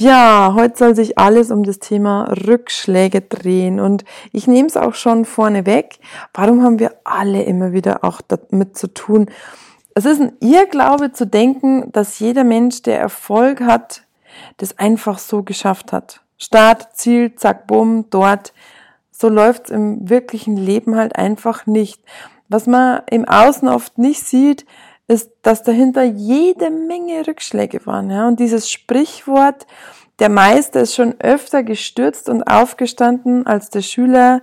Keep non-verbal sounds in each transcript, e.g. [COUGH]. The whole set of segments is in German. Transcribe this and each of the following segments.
Ja, heute soll sich alles um das Thema Rückschläge drehen und ich nehme es auch schon vorne weg. Warum haben wir alle immer wieder auch damit zu tun? Es ist ein Irrglaube zu denken, dass jeder Mensch, der Erfolg hat, das einfach so geschafft hat. Start, Ziel, zack, bumm, dort. So läuft's im wirklichen Leben halt einfach nicht. Was man im Außen oft nicht sieht, ist, dass dahinter jede Menge Rückschläge waren. Ja? Und dieses Sprichwort, der Meister ist schon öfter gestürzt und aufgestanden, als der Schüler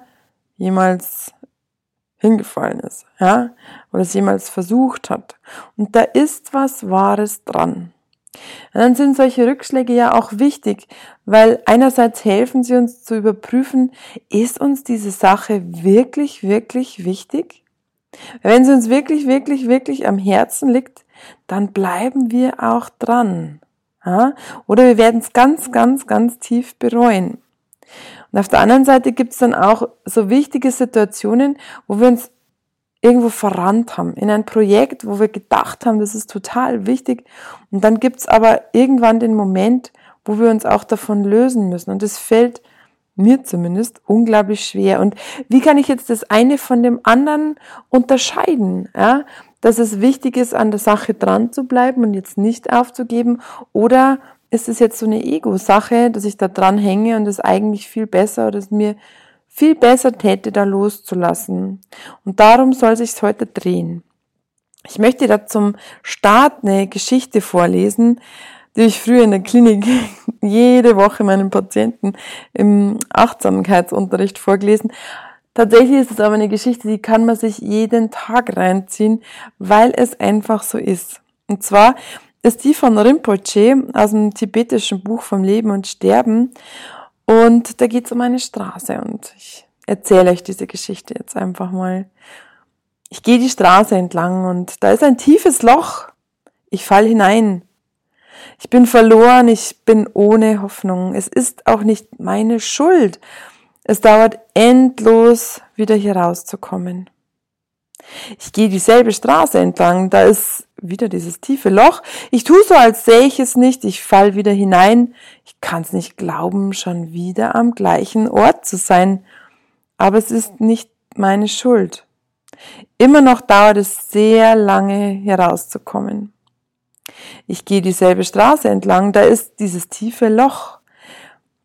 jemals hingefallen ist, ja, oder es jemals versucht hat. Und da ist was Wahres dran. Und dann sind solche Rückschläge ja auch wichtig, weil einerseits helfen sie uns zu überprüfen, ist uns diese Sache wirklich, wirklich wichtig? Wenn sie uns wirklich, wirklich, wirklich am Herzen liegt, dann bleiben wir auch dran. Ja? Oder wir werden es ganz, ganz, ganz tief bereuen. Und auf der anderen Seite gibt es dann auch so wichtige Situationen, wo wir uns irgendwo verrannt haben, in ein Projekt, wo wir gedacht haben, das ist total wichtig. Und dann gibt es aber irgendwann den Moment, wo wir uns auch davon lösen müssen. Und es fällt mir zumindest unglaublich schwer. Und wie kann ich jetzt das eine von dem anderen unterscheiden? Ja? Dass es wichtig ist, an der Sache dran zu bleiben und jetzt nicht aufzugeben? Oder ist es jetzt so eine Ego-Sache, dass ich da dran hänge und es eigentlich viel besser oder es mir viel besser täte, da loszulassen? Und darum soll sich's heute drehen. Ich möchte da zum Start eine Geschichte vorlesen, die ich früher in der Klinik [LAUGHS] jede Woche meinen Patienten im Achtsamkeitsunterricht vorgelesen. Tatsächlich ist es aber eine Geschichte, die kann man sich jeden Tag reinziehen, weil es einfach so ist. Und zwar ist die von Rinpoche aus dem tibetischen Buch vom Leben und Sterben. Und da geht es um eine Straße und ich erzähle euch diese Geschichte jetzt einfach mal. Ich gehe die Straße entlang und da ist ein tiefes Loch. Ich fall hinein ich bin verloren, ich bin ohne Hoffnung. Es ist auch nicht meine Schuld. Es dauert endlos, wieder hier rauszukommen. Ich gehe dieselbe Straße entlang, da ist wieder dieses tiefe Loch. Ich tue so, als sähe ich es nicht, ich fall wieder hinein. Ich kann es nicht glauben, schon wieder am gleichen Ort zu sein. Aber es ist nicht meine Schuld. Immer noch dauert es sehr lange, herauszukommen. Ich gehe dieselbe Straße entlang, da ist dieses tiefe Loch.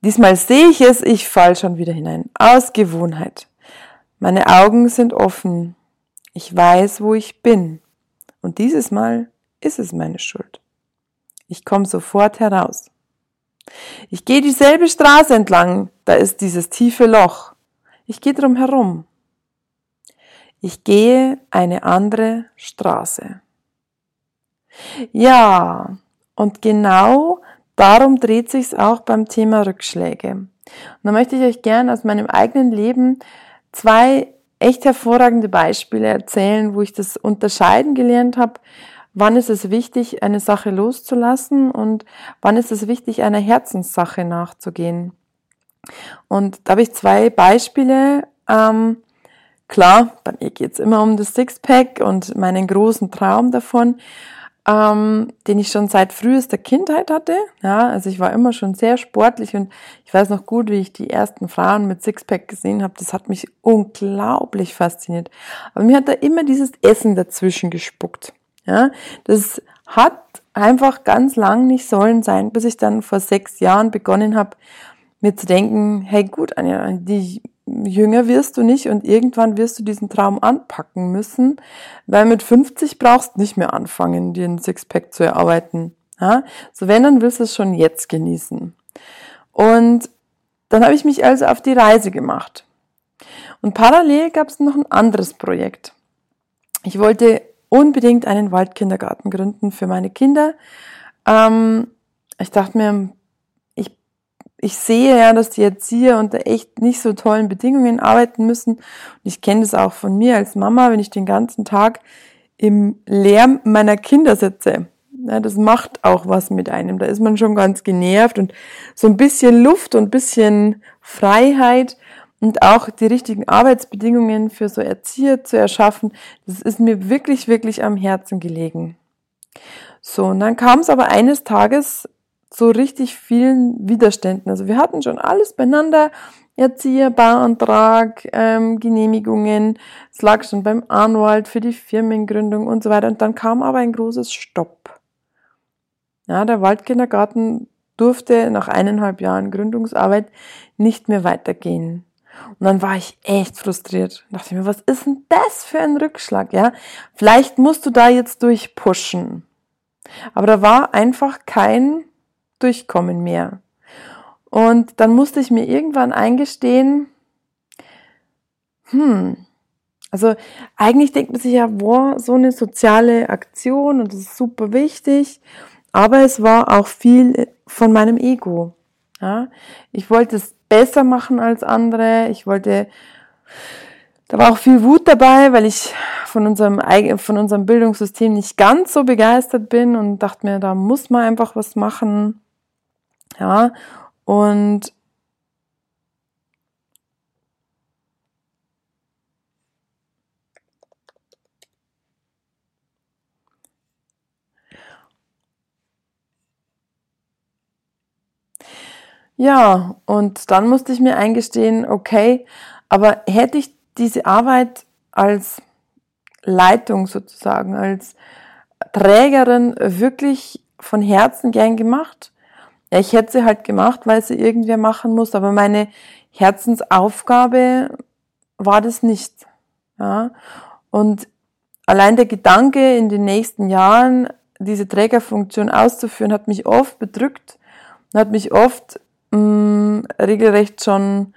Diesmal sehe ich es, ich fall schon wieder hinein. Aus Gewohnheit. Meine Augen sind offen. Ich weiß, wo ich bin. Und dieses Mal ist es meine Schuld. Ich komme sofort heraus. Ich gehe dieselbe Straße entlang, da ist dieses tiefe Loch. Ich gehe drum herum. Ich gehe eine andere Straße. Ja, und genau darum dreht sich's auch beim Thema Rückschläge. Und da möchte ich euch gerne aus meinem eigenen Leben zwei echt hervorragende Beispiele erzählen, wo ich das unterscheiden gelernt habe. Wann ist es wichtig, eine Sache loszulassen und wann ist es wichtig, einer Herzenssache nachzugehen? Und da habe ich zwei Beispiele. Ähm, klar, bei mir geht's immer um das Sixpack und meinen großen Traum davon ähm, den ich schon seit frühester Kindheit hatte. Ja, also ich war immer schon sehr sportlich und ich weiß noch gut, wie ich die ersten Frauen mit Sixpack gesehen habe. Das hat mich unglaublich fasziniert. Aber mir hat da immer dieses Essen dazwischen gespuckt. Ja, das hat einfach ganz lang nicht sollen sein, bis ich dann vor sechs Jahren begonnen habe, mir zu denken, hey gut, Anja, die jünger wirst du nicht und irgendwann wirst du diesen Traum anpacken müssen, weil mit 50 brauchst du nicht mehr anfangen, dir ein Sixpack zu erarbeiten. Ja? So wenn, dann willst du es schon jetzt genießen. Und dann habe ich mich also auf die Reise gemacht. Und parallel gab es noch ein anderes Projekt. Ich wollte unbedingt einen Waldkindergarten gründen für meine Kinder. Ähm, ich dachte mir, ich sehe ja, dass die Erzieher unter echt nicht so tollen Bedingungen arbeiten müssen. Und ich kenne das auch von mir als Mama, wenn ich den ganzen Tag im Lärm meiner Kinder sitze. Ja, das macht auch was mit einem. Da ist man schon ganz genervt und so ein bisschen Luft und ein bisschen Freiheit und auch die richtigen Arbeitsbedingungen für so Erzieher zu erschaffen, das ist mir wirklich, wirklich am Herzen gelegen. So, und dann kam es aber eines Tages so richtig vielen Widerständen. Also wir hatten schon alles beieinander. Erzieher, Bauantrag, ähm, Genehmigungen, es lag schon beim Anwalt für die Firmengründung und so weiter. Und dann kam aber ein großes Stopp. Ja, der Waldkindergarten durfte nach eineinhalb Jahren Gründungsarbeit nicht mehr weitergehen. Und dann war ich echt frustriert. Da dachte ich mir, was ist denn das für ein Rückschlag, ja? Vielleicht musst du da jetzt durchpushen. Aber da war einfach kein Durchkommen mehr. Und dann musste ich mir irgendwann eingestehen, hm, also eigentlich denkt man sich ja, boah, so eine soziale Aktion und das ist super wichtig, aber es war auch viel von meinem Ego. Ja? Ich wollte es besser machen als andere, ich wollte, da war auch viel Wut dabei, weil ich von unserem, von unserem Bildungssystem nicht ganz so begeistert bin und dachte mir, da muss man einfach was machen. Ja, und Ja, und dann musste ich mir eingestehen, okay, aber hätte ich diese Arbeit als Leitung sozusagen, als Trägerin wirklich von Herzen gern gemacht, ja, ich hätte sie halt gemacht, weil sie irgendwer machen muss, aber meine Herzensaufgabe war das nicht. Ja. Und allein der Gedanke, in den nächsten Jahren diese Trägerfunktion auszuführen, hat mich oft bedrückt und hat mich oft mh, mm, regelrecht schon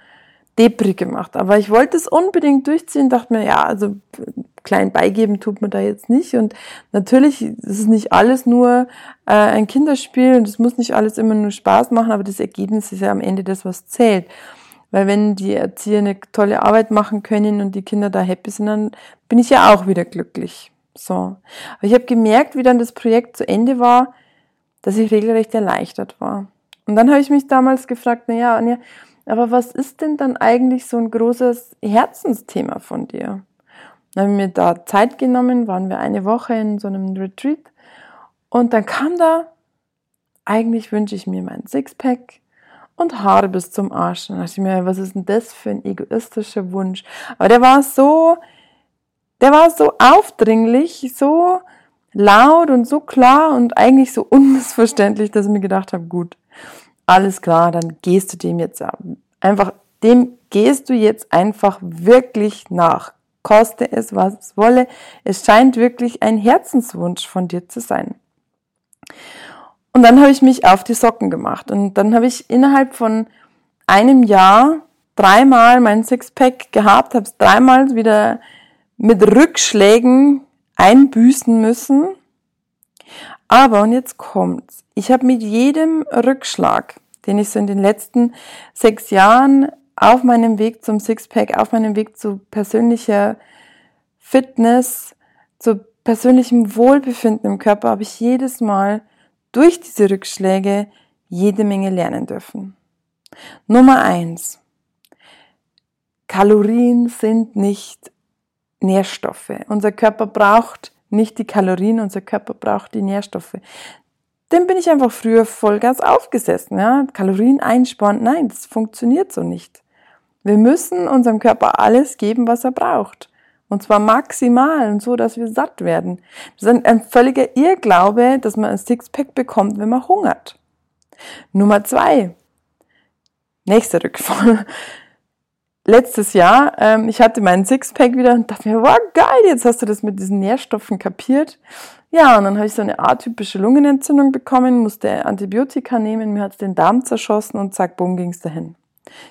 depri gemacht. Aber ich wollte es unbedingt durchziehen, dachte mir, ja, also klein beigeben tut man da jetzt nicht. Und natürlich ist es nicht alles nur äh, ein Kinderspiel und es muss nicht alles immer nur Spaß machen, aber das Ergebnis ist ja am Ende das, was zählt. Weil wenn die Erzieher eine tolle Arbeit machen können und die Kinder da happy sind, dann bin ich ja auch wieder glücklich. So. Aber ich habe gemerkt, wie dann das Projekt zu Ende war, dass ich regelrecht erleichtert war. Und dann habe ich mich damals gefragt, na ja, Anja, aber was ist denn dann eigentlich so ein großes Herzensthema von dir? Dann haben wir da Zeit genommen, waren wir eine Woche in so einem Retreat und dann kam da, eigentlich wünsche ich mir mein Sixpack und Haare bis zum Arsch. Dann dachte ich mir, was ist denn das für ein egoistischer Wunsch? Aber der war so, der war so aufdringlich, so laut und so klar und eigentlich so [LAUGHS] unmissverständlich, dass ich mir gedacht habe, gut, alles klar, dann gehst du dem jetzt einfach, dem gehst du jetzt einfach wirklich nach. Koste es, was es wolle. Es scheint wirklich ein Herzenswunsch von dir zu sein. Und dann habe ich mich auf die Socken gemacht und dann habe ich innerhalb von einem Jahr dreimal mein Sixpack gehabt, habe es dreimal wieder mit Rückschlägen einbüßen müssen. Aber, und jetzt kommt's, ich habe mit jedem Rückschlag, den ich so in den letzten sechs Jahren auf meinem Weg zum Sixpack, auf meinem Weg zu persönlicher Fitness, zu persönlichem Wohlbefinden im Körper, habe ich jedes Mal durch diese Rückschläge jede Menge lernen dürfen. Nummer eins. Kalorien sind nicht Nährstoffe. Unser Körper braucht nicht die Kalorien, unser Körper braucht die Nährstoffe. Dem bin ich einfach früher Vollgas aufgesessen. Ja? Kalorien einsparen, nein, das funktioniert so nicht. Wir müssen unserem Körper alles geben, was er braucht. Und zwar maximal und so, dass wir satt werden. Das ist ein, völliger Irrglaube, dass man ein Sixpack bekommt, wenn man hungert. Nummer zwei. Nächster Rückfall [LAUGHS] letztes Jahr, ähm, ich hatte meinen Sixpack wieder und dachte mir, wow, geil, jetzt hast du das mit diesen Nährstoffen kapiert. Ja, und dann habe ich so eine atypische Lungenentzündung bekommen, musste Antibiotika nehmen, mir hat's den Darm zerschossen und zack, bumm, ging's dahin.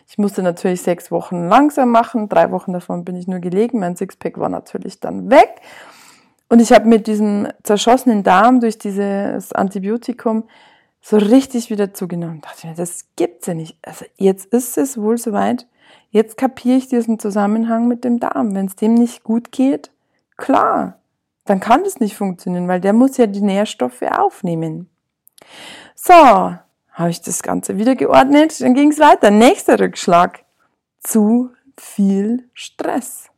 Ich musste natürlich sechs Wochen langsam machen, drei Wochen davon bin ich nur gelegen, mein Sixpack war natürlich dann weg. Und ich habe mit diesem zerschossenen Darm durch dieses Antibiotikum so richtig wieder zugenommen. Da dachte mir, das gibt's ja nicht. Also jetzt ist es wohl soweit, Jetzt kapiere ich diesen Zusammenhang mit dem Darm. Wenn es dem nicht gut geht, klar, dann kann das nicht funktionieren, weil der muss ja die Nährstoffe aufnehmen. So, habe ich das Ganze wieder geordnet, dann ging es weiter. Nächster Rückschlag. Zu viel Stress.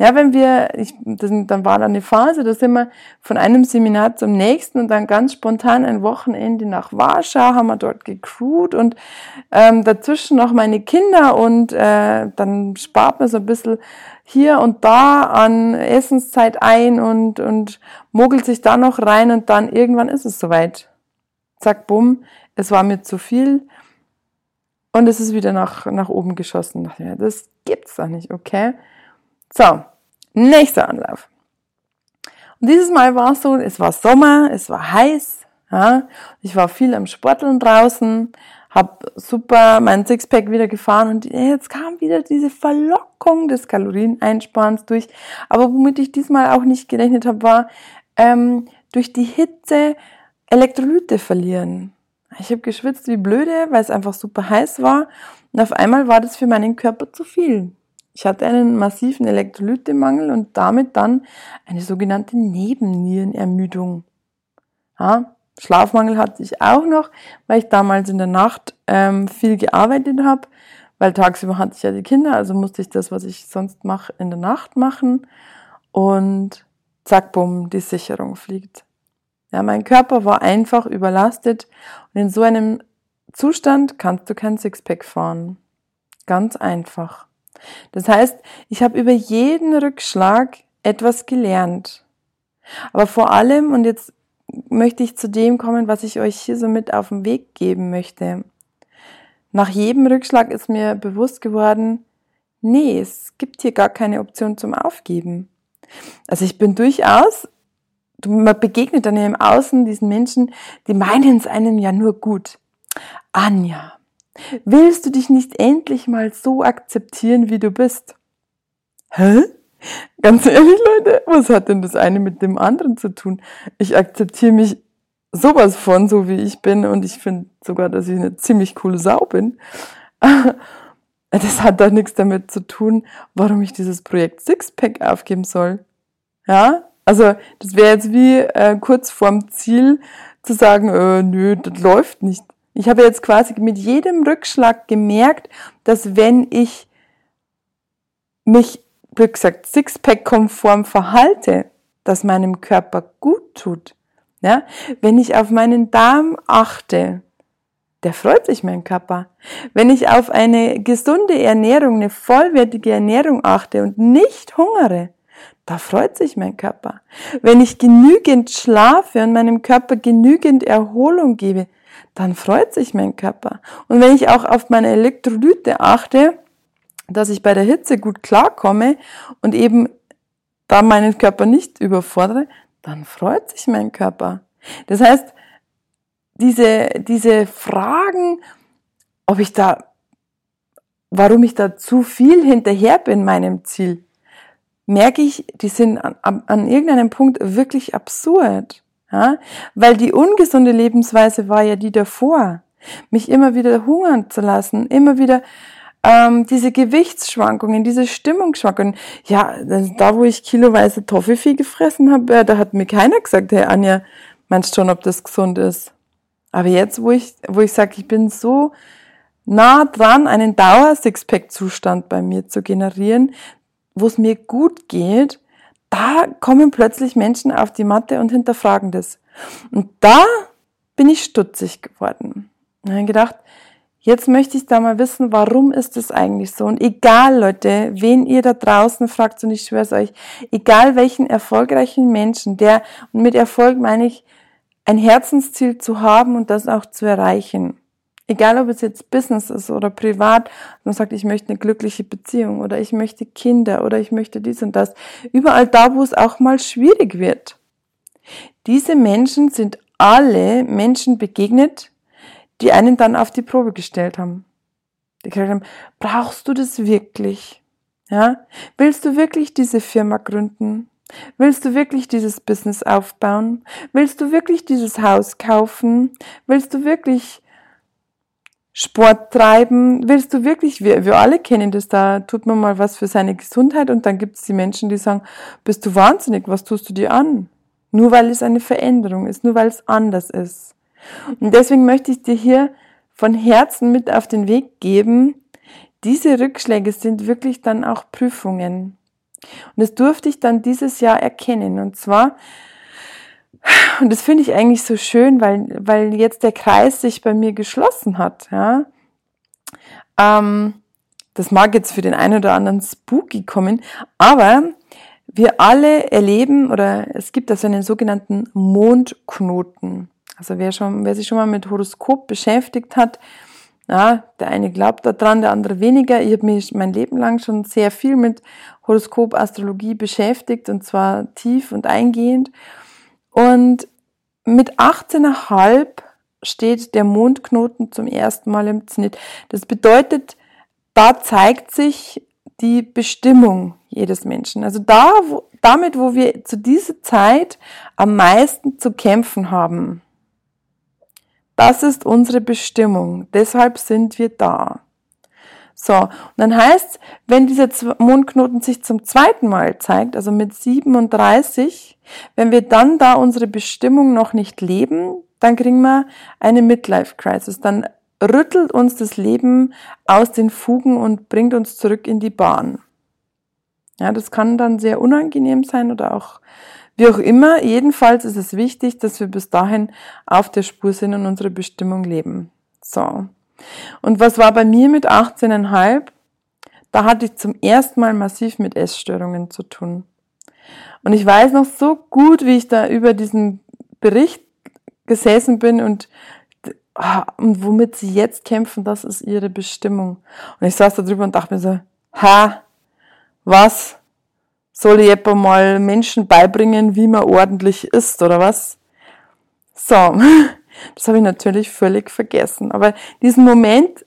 Ja, wenn wir, ich, das, dann war da eine Phase, da sind wir von einem Seminar zum nächsten und dann ganz spontan ein Wochenende nach Warschau, haben wir dort gecrewt und ähm, dazwischen noch meine Kinder und äh, dann spart man so ein bisschen hier und da an Essenszeit ein und, und mogelt sich da noch rein und dann irgendwann ist es soweit. Zack, bumm, es war mir zu viel und es ist wieder nach, nach oben geschossen. Das gibt's doch nicht, okay? So, nächster Anlauf. Und dieses Mal war es so, es war Sommer, es war heiß, ja, ich war viel am Sporteln draußen, habe super mein Sixpack wieder gefahren und jetzt kam wieder diese Verlockung des Kalorieneinsparens durch. Aber womit ich diesmal auch nicht gerechnet habe, war ähm, durch die Hitze Elektrolyte verlieren. Ich habe geschwitzt wie blöde, weil es einfach super heiß war und auf einmal war das für meinen Körper zu viel. Ich hatte einen massiven Elektrolytemangel und damit dann eine sogenannte Nebennierenermüdung. Ja, Schlafmangel hatte ich auch noch, weil ich damals in der Nacht ähm, viel gearbeitet habe, weil tagsüber hatte ich ja die Kinder, also musste ich das, was ich sonst mache, in der Nacht machen und zack, bumm, die Sicherung fliegt. Ja, mein Körper war einfach überlastet und in so einem Zustand kannst du kein Sixpack fahren. Ganz einfach. Das heißt, ich habe über jeden Rückschlag etwas gelernt. Aber vor allem, und jetzt möchte ich zu dem kommen, was ich euch hier so mit auf den Weg geben möchte. Nach jedem Rückschlag ist mir bewusst geworden, nee, es gibt hier gar keine Option zum Aufgeben. Also ich bin durchaus, man begegnet dann im Außen diesen Menschen, die meinen es einem ja nur gut. Anja, Willst du dich nicht endlich mal so akzeptieren, wie du bist? Hä? Ganz ehrlich, Leute, was hat denn das eine mit dem anderen zu tun? Ich akzeptiere mich sowas von, so wie ich bin, und ich finde sogar, dass ich eine ziemlich coole Sau bin. [LAUGHS] Das hat doch nichts damit zu tun, warum ich dieses Projekt Sixpack aufgeben soll. Ja? Also, das wäre jetzt wie äh, kurz vorm Ziel zu sagen, äh, nö, das läuft nicht. Ich habe jetzt quasi mit jedem Rückschlag gemerkt, dass wenn ich mich, wie gesagt, Sixpack-konform verhalte, dass meinem Körper gut tut. Ja? Wenn ich auf meinen Darm achte, der freut sich mein Körper. Wenn ich auf eine gesunde Ernährung, eine vollwertige Ernährung achte und nicht hungere, da freut sich mein Körper. Wenn ich genügend schlafe und meinem Körper genügend Erholung gebe, dann freut sich mein Körper. Und wenn ich auch auf meine Elektrolyte achte, dass ich bei der Hitze gut klarkomme und eben da meinen Körper nicht überfordere, dann freut sich mein Körper. Das heißt, diese, diese Fragen, ob ich da, warum ich da zu viel hinterher bin meinem Ziel, merke ich, die sind an, an irgendeinem Punkt wirklich absurd. Ja? Weil die ungesunde Lebensweise war ja die davor. Mich immer wieder hungern zu lassen, immer wieder ähm, diese Gewichtsschwankungen, diese Stimmungsschwankungen. Ja, da wo ich kiloweise Toffifee gefressen habe, da hat mir keiner gesagt, hey Anja, meinst schon, ob das gesund ist? Aber jetzt, wo ich, wo ich sage, ich bin so nah dran, einen Dauer-Sixpack-Zustand bei mir zu generieren, wo es mir gut geht, da kommen plötzlich Menschen auf die Matte und hinterfragen das. Und da bin ich stutzig geworden. Und habe gedacht, jetzt möchte ich da mal wissen, warum ist das eigentlich so? Und egal, Leute, wen ihr da draußen fragt, und ich schwöre es euch, egal welchen erfolgreichen Menschen, der, und mit Erfolg meine ich, ein Herzensziel zu haben und das auch zu erreichen. Egal, ob es jetzt Business ist oder privat, man sagt, ich möchte eine glückliche Beziehung oder ich möchte Kinder oder ich möchte dies und das. Überall da, wo es auch mal schwierig wird. Diese Menschen sind alle Menschen begegnet, die einen dann auf die Probe gestellt haben. Die gesagt haben, brauchst du das wirklich? Ja? Willst du wirklich diese Firma gründen? Willst du wirklich dieses Business aufbauen? Willst du wirklich dieses Haus kaufen? Willst du wirklich Sport treiben? Willst du wirklich, wir, wir alle kennen das, da tut man mal was für seine Gesundheit und dann gibt es die Menschen, die sagen, bist du wahnsinnig, was tust du dir an? Nur weil es eine Veränderung ist, nur weil es anders ist. Und deswegen möchte ich dir hier von Herzen mit auf den Weg geben, diese Rückschläge sind wirklich dann auch Prüfungen. Und das durfte ich dann dieses Jahr erkennen. Und zwar, und das finde ich eigentlich so schön, weil, weil jetzt der Kreis sich bei mir geschlossen hat. Ja. Ähm, das mag jetzt für den einen oder anderen spooky kommen, aber wir alle erleben oder es gibt also einen sogenannten Mondknoten. Also wer schon, wer sich schon mal mit Horoskop beschäftigt hat, ja, der eine glaubt daran, der andere weniger. Ich habe mich mein Leben lang schon sehr viel mit Horoskop, Astrologie beschäftigt und zwar tief und eingehend. Und mit 18,5 steht der Mondknoten zum ersten Mal im Zenit. Das bedeutet, da zeigt sich die Bestimmung jedes Menschen. Also da, wo, damit, wo wir zu dieser Zeit am meisten zu kämpfen haben. Das ist unsere Bestimmung. Deshalb sind wir da. So, und dann heißt, wenn dieser Mondknoten sich zum zweiten Mal zeigt, also mit 37, wenn wir dann da unsere Bestimmung noch nicht leben, dann kriegen wir eine Midlife Crisis. Dann rüttelt uns das Leben aus den Fugen und bringt uns zurück in die Bahn. Ja, das kann dann sehr unangenehm sein oder auch wie auch immer, jedenfalls ist es wichtig, dass wir bis dahin auf der Spur sind und unsere Bestimmung leben. So. Und was war bei mir mit 18,5? Da hatte ich zum ersten Mal massiv mit Essstörungen zu tun. Und ich weiß noch so gut, wie ich da über diesen Bericht gesessen bin und, ah, und womit sie jetzt kämpfen, das ist ihre Bestimmung. Und ich saß da drüber und dachte mir so, ha, was? soll ich etwa mal Menschen beibringen, wie man ordentlich isst oder was? So, [LAUGHS] das habe ich natürlich völlig vergessen. Aber diesen Moment,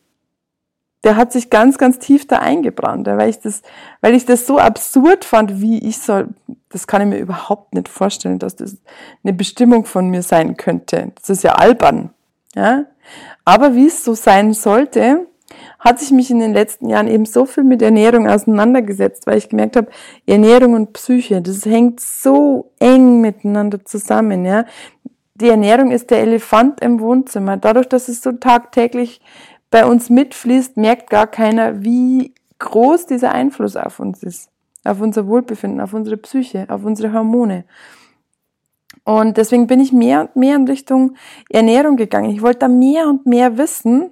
der hat sich ganz, ganz tief da eingebrannt, weil ich das, weil ich das so absurd fand, wie ich soll, das kann ich mir überhaupt nicht vorstellen, dass das eine Bestimmung von mir sein könnte. Das ist ja albern, ja. Aber wie es so sein sollte, hat sich mich in den letzten Jahren eben so viel mit Ernährung auseinandergesetzt, weil ich gemerkt habe, Ernährung und Psyche, das hängt so eng miteinander zusammen, ja. Die Ernährung ist der Elefant im Wohnzimmer. Dadurch, dass es so tagtäglich bei uns mitfließt, merkt gar keiner, wie groß dieser Einfluss auf uns ist. Auf unser Wohlbefinden, auf unsere Psyche, auf unsere Hormone. Und deswegen bin ich mehr und mehr in Richtung Ernährung gegangen. Ich wollte da mehr und mehr wissen,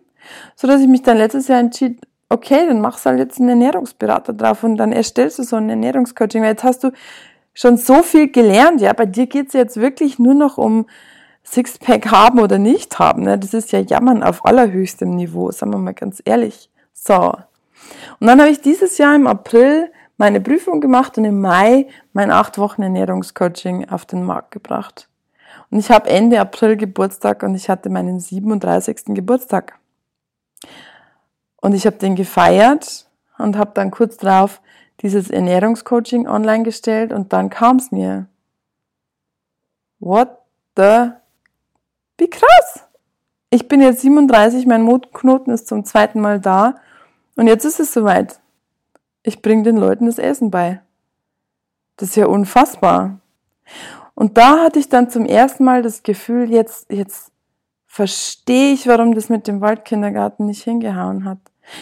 so dass ich mich dann letztes Jahr entschied, okay, dann machst du halt jetzt einen Ernährungsberater drauf und dann erstellst du so ein Ernährungscoaching, weil jetzt hast du schon so viel gelernt, ja, bei dir geht's jetzt wirklich nur noch um Sixpack haben oder nicht haben, ne? das ist ja Jammern auf allerhöchstem Niveau, sagen wir mal ganz ehrlich. So. Und dann habe ich dieses Jahr im April meine Prüfung gemacht und im Mai mein acht Wochen Ernährungscoaching auf den Markt gebracht. Und ich habe Ende April Geburtstag und ich hatte meinen 37. Geburtstag. Und ich habe den gefeiert und habe dann kurz drauf dieses Ernährungscoaching online gestellt und dann kam es mir. What the? Wie krass! Ich bin jetzt 37, mein Motknoten ist zum zweiten Mal da und jetzt ist es soweit. Ich bringe den Leuten das Essen bei. Das ist ja unfassbar. Und da hatte ich dann zum ersten Mal das Gefühl, jetzt, jetzt verstehe ich, warum das mit dem Waldkindergarten nicht hingehauen hat.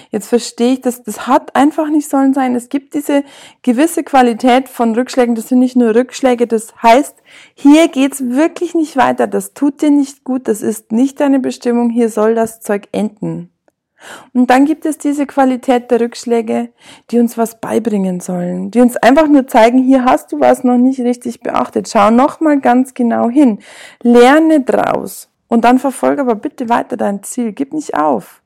Jetzt verstehe ich, dass das hat einfach nicht sollen sein. Es gibt diese gewisse Qualität von Rückschlägen. Das sind nicht nur Rückschläge. Das heißt, hier geht's wirklich nicht weiter. Das tut dir nicht gut. Das ist nicht deine Bestimmung. Hier soll das Zeug enden. Und dann gibt es diese Qualität der Rückschläge, die uns was beibringen sollen, die uns einfach nur zeigen, hier hast du was noch nicht richtig beachtet. Schau nochmal ganz genau hin. Lerne draus. Und dann verfolge aber bitte weiter dein Ziel. Gib nicht auf.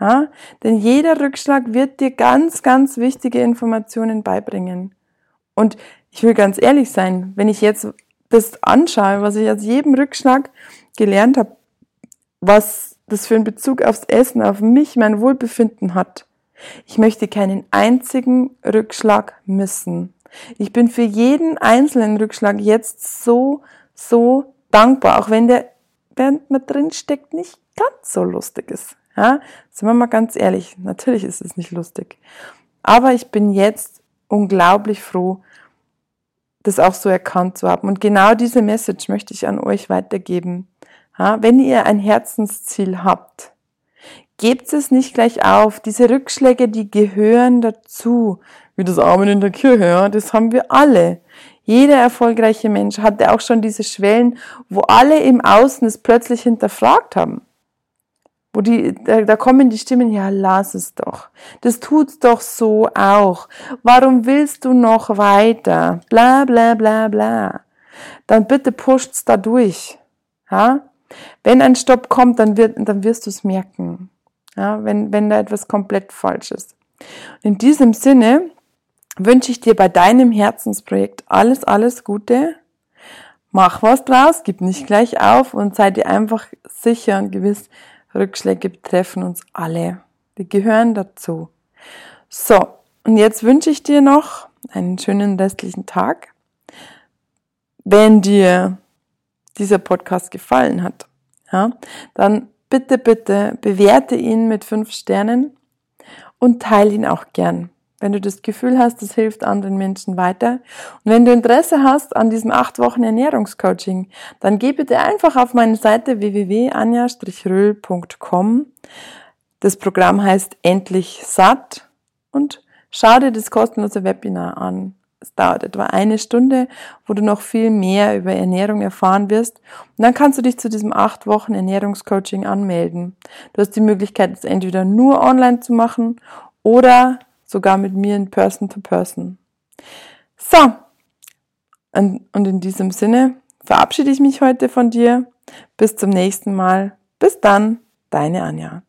Ja? Denn jeder Rückschlag wird dir ganz, ganz wichtige Informationen beibringen. Und ich will ganz ehrlich sein, wenn ich jetzt das anschaue, was ich aus jedem Rückschlag gelernt habe, was das für einen Bezug aufs Essen, auf mich, mein Wohlbefinden hat. Ich möchte keinen einzigen Rückschlag missen. Ich bin für jeden einzelnen Rückschlag jetzt so, so dankbar, auch wenn der, während man drin steckt, nicht ganz so lustig ist. Ja, sind wir mal ganz ehrlich, natürlich ist es nicht lustig. Aber ich bin jetzt unglaublich froh, das auch so erkannt zu haben. Und genau diese Message möchte ich an euch weitergeben. Ja, wenn ihr ein Herzensziel habt, gebt es nicht gleich auf. Diese Rückschläge, die gehören dazu. wie das Amen in der Kirche, ja, das haben wir alle. Jeder erfolgreiche Mensch hatte auch schon diese Schwellen, wo alle im Außen es plötzlich hinterfragt haben. Wo die, da, da kommen die Stimmen, ja, lass es doch. Das tut's doch so auch. Warum willst du noch weiter? Bla, bla, bla, bla. Dann bitte pusht's da durch. Ja? Wenn ein Stopp kommt, dann, wird, dann wirst du es merken. Ja? Wenn, wenn da etwas komplett falsch ist. In diesem Sinne wünsche ich dir bei deinem Herzensprojekt alles, alles Gute. Mach was draus, gib nicht gleich auf und sei dir einfach sicher und gewiss, Rückschläge betreffen uns alle. Die gehören dazu. So, und jetzt wünsche ich dir noch einen schönen restlichen Tag. Wenn dir dieser Podcast gefallen hat, ja, dann bitte, bitte bewerte ihn mit fünf Sternen und teile ihn auch gern. Wenn du das Gefühl hast, das hilft anderen Menschen weiter. Und wenn du Interesse hast an diesem acht Wochen Ernährungscoaching, dann geh bitte einfach auf meine Seite www.anja-röhl.com. Das Programm heißt Endlich satt und schau dir das kostenlose Webinar an. Es dauert etwa eine Stunde, wo du noch viel mehr über Ernährung erfahren wirst. Und dann kannst du dich zu diesem acht Wochen Ernährungscoaching anmelden. Du hast die Möglichkeit, es entweder nur online zu machen oder sogar mit mir in Person to Person. So, und in diesem Sinne verabschiede ich mich heute von dir. Bis zum nächsten Mal. Bis dann, deine Anja.